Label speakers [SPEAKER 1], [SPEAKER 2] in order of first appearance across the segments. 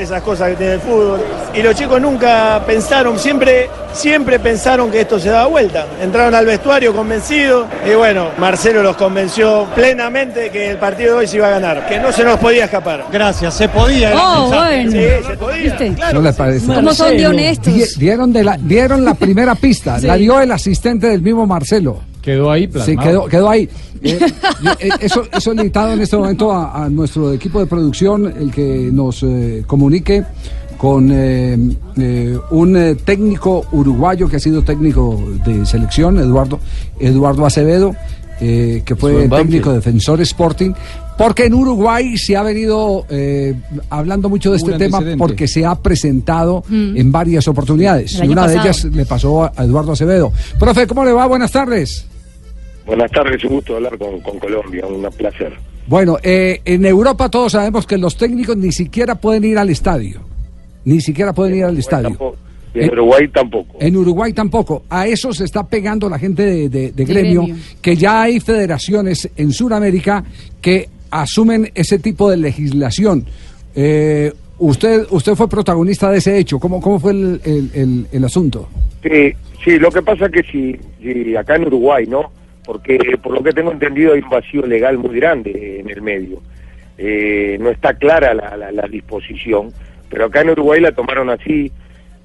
[SPEAKER 1] esas cosas que tiene el fútbol. Y los chicos nunca pensaron, siempre, siempre pensaron que esto se daba vuelta. Entraron al vestuario convencidos y bueno, Marcelo los convenció plenamente que el partido de hoy se iba a ganar, que no se nos podía escapar.
[SPEAKER 2] Gracias, se podía.
[SPEAKER 3] Oh, bueno.
[SPEAKER 1] Sí, se podía.
[SPEAKER 3] ¿Viste?
[SPEAKER 1] Claro
[SPEAKER 4] ¿No parece?
[SPEAKER 3] ¿Cómo son de
[SPEAKER 2] Marcelo.
[SPEAKER 3] honestos?
[SPEAKER 4] Die- Dieron, de la, dieron la primera pista, la dio el asistente del mismo Marcelo.
[SPEAKER 2] Quedó ahí
[SPEAKER 4] Sí,
[SPEAKER 2] plasmado.
[SPEAKER 4] quedó, quedó ahí. Eh, eh, eso, eso limitado en este momento a, a nuestro equipo de producción, el que nos eh, comunique con eh, eh, un eh, técnico uruguayo que ha sido técnico de selección, Eduardo, Eduardo Acevedo, eh, que fue técnico de defensor Sporting, porque en Uruguay se ha venido eh, hablando mucho de
[SPEAKER 2] Un
[SPEAKER 4] este tema porque se ha presentado en varias oportunidades. Y una de ellas le pasó a a Eduardo Acevedo. Profe, ¿cómo le va? Buenas tardes.
[SPEAKER 5] Buenas tardes, un gusto hablar con, con Colombia, un placer.
[SPEAKER 4] Bueno, eh, en Europa todos sabemos que los técnicos ni siquiera pueden ir al estadio. Ni siquiera pueden ir al estadio.
[SPEAKER 5] Tampoco- en Uruguay tampoco.
[SPEAKER 4] En Uruguay tampoco. A eso se está pegando la gente de, de- de gremio,
[SPEAKER 3] gremio.
[SPEAKER 4] que ya hay federaciones en Sudamérica que asumen ese tipo de legislación. Eh, usted, usted fue protagonista de ese hecho. ¿Cómo, cómo fue el, el- el- el asunto?
[SPEAKER 5] Sí, sí, lo que pasa es que si, si acá en Uruguay, ¿no? Porque por lo que tengo entendido hay un vacío legal muy grande en el medio. Eh, no está clara la, la- la disposición, pero acá en Uruguay la tomaron así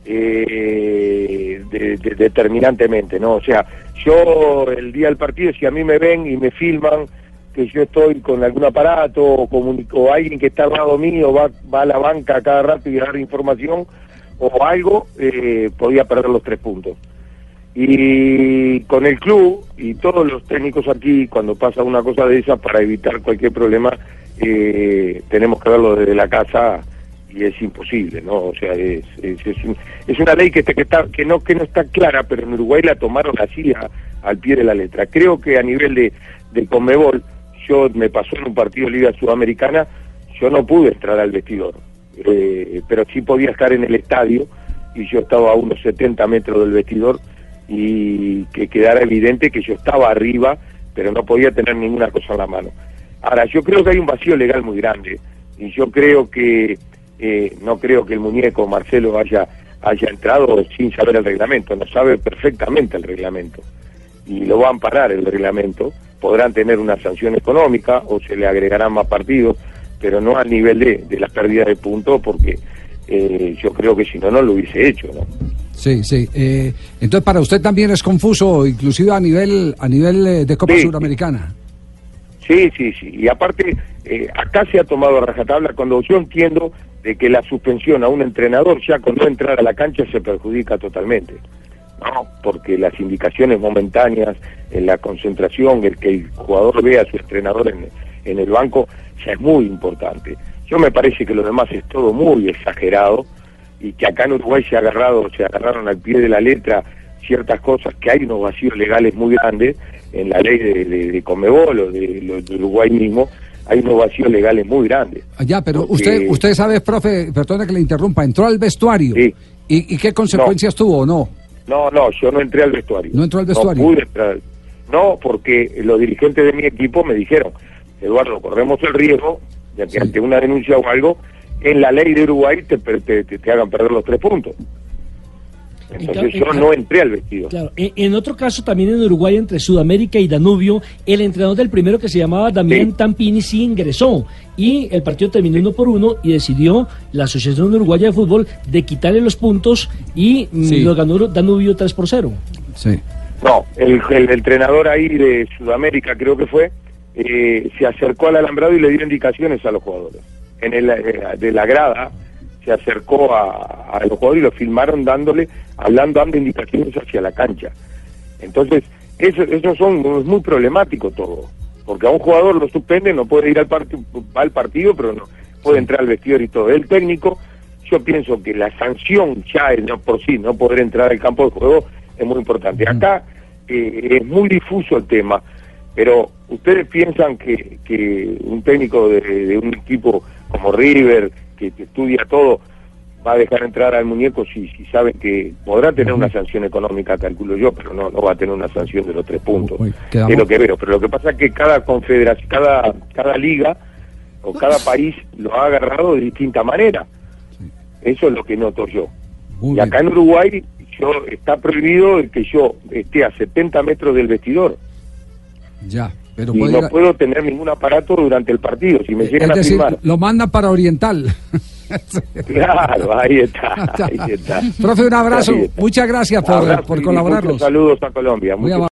[SPEAKER 5] eh, de- de- determinantemente, ¿no? O sea, yo el día del partido, si a mí me ven y me filman que yo estoy con algún aparato o, comunico, alguien que está al lado mío va, va a la banca cada rato y dar información o algo, eh, podía perder los tres puntos. Y con el club y todos los técnicos aquí, cuando pasa una cosa de esa, para evitar cualquier problema, eh, tenemos que verlo desde la casa y es imposible, ¿no? O sea, es, es, es, un- es una ley que, está, que, no, que no está clara, pero en Uruguay la tomaron así a- al pie de la letra. Creo que a nivel de, de Conmebol, yo me pasó en un partido de Liga Sudamericana, yo no pude entrar al vestidor, eh, pero sí podía estar en el estadio y yo estaba a unos 70 metros del vestidor y que quedara evidente que yo estaba arriba, pero no podía tener ninguna cosa en la mano. Ahora, yo creo que hay un vacío legal muy grande y yo creo que eh, no creo que el muñeco Marcelo haya haya entrado sin saber el reglamento, no sabe perfectamente el reglamento y lo va a amparar el reglamento, podrán tener una sanción económica o se le agregarán más partidos, pero no al nivel de, de la pérdida de puntos porque eh, yo creo que si no, no lo hubiese hecho, ¿no?
[SPEAKER 4] Sí, sí. Eh, entonces, para usted también es confuso, inclusive a nivel, a nivel eh, de Copa
[SPEAKER 5] Sí.
[SPEAKER 4] Suramericana.
[SPEAKER 5] Sí, sí, sí. Y aparte, eh, acá se ha tomado a rajatabla cuando yo entiendo de que la suspensión a un entrenador ya con no entrar a la cancha se perjudica totalmente. ¿no? Porque las indicaciones momentáneas, en la concentración, el que el jugador vea a su entrenador en, en el banco, ya es muy importante. Yo me parece que lo demás es todo muy exagerado y que acá en Uruguay se ha agarrado, se agarraron al pie de la letra ciertas cosas, que hay unos vacíos legales muy grandes en la ley de, de, de Conmebol o de, Uruguay mismo, hay unos vacíos legales muy grandes.
[SPEAKER 4] Ah, Ya, pero
[SPEAKER 5] Porque-
[SPEAKER 4] usted, usted sabe, profe, perdone que le interrumpa, entró al vestuario.
[SPEAKER 5] Sí.
[SPEAKER 4] ¿Y, y qué consecuencias tuvo o no?
[SPEAKER 5] No, no, yo no entré al vestuario.
[SPEAKER 4] ¿No entró al vestuario?
[SPEAKER 5] No pude entrar. No, porque los dirigentes de mi equipo me dijeron, Eduardo, corremos el riesgo de que
[SPEAKER 4] Sí.
[SPEAKER 5] ante una denuncia o algo, en la ley de Uruguay te, te, te- te hagan perder los tres puntos. Entonces
[SPEAKER 6] En
[SPEAKER 5] yo no entré al vestido.
[SPEAKER 6] Claro, en, en otro caso también en Uruguay entre Sudamérica y Danubio, el entrenador del primero que se llamaba Damián
[SPEAKER 5] Sí.
[SPEAKER 6] Tampini sí ingresó y el partido terminó uno por uno y decidió la Asociación Uruguaya de Fútbol de quitarle los puntos y mm,
[SPEAKER 2] Sí.
[SPEAKER 6] lo ganó Danubio 3 por 0.
[SPEAKER 4] Sí.
[SPEAKER 5] No, el, el entrenador ahí de Sudamérica creo que fue, eh, se acercó al alambrado y le dio indicaciones a los jugadores. En el, eh, de la grada se acercó a, a los jugadores y lo filmaron dándole, hablando, dando indicaciones hacia la cancha. Entonces, eso, eso son, es muy problemático todo, porque a un jugador lo suspende, no puede ir al, va al partido, pero no puede entrar al vestidor y todo. El técnico, yo pienso que la sanción ya no por sí, no poder entrar al campo de juego es muy importante. Acá eh, es muy difuso el tema, pero ustedes piensan que, que un técnico de un equipo como River, que, que estudia todo, va a dejar entrar al muñeco si, si sabe que podrá tener una sanción económica, calculo yo, pero no, no va a tener una sanción de los tres puntos.
[SPEAKER 4] Uy,
[SPEAKER 5] Es lo que veo. Pero lo que pasa es que cada confederación, cada, cada liga o cada país lo ha agarrado de distinta manera. Eso es lo que noto yo.
[SPEAKER 4] Muy
[SPEAKER 5] y
[SPEAKER 4] bien.
[SPEAKER 5] acá en Uruguay yo está prohibido el que yo esté a 70 metros del vestidor.
[SPEAKER 4] Ya, pero
[SPEAKER 5] y no
[SPEAKER 4] ir a-
[SPEAKER 5] puedo tener ningún aparato durante el partido. Si me llegan
[SPEAKER 4] es
[SPEAKER 5] a
[SPEAKER 4] decir,
[SPEAKER 5] filmar.
[SPEAKER 4] lo manda para Oriental.
[SPEAKER 5] Claro, ahí está, ahí está.
[SPEAKER 4] Profe, un abrazo. Muchas gracias por,
[SPEAKER 5] Abrazo
[SPEAKER 4] por colaborarnos.
[SPEAKER 5] saludos a Colombia.
[SPEAKER 4] Muy.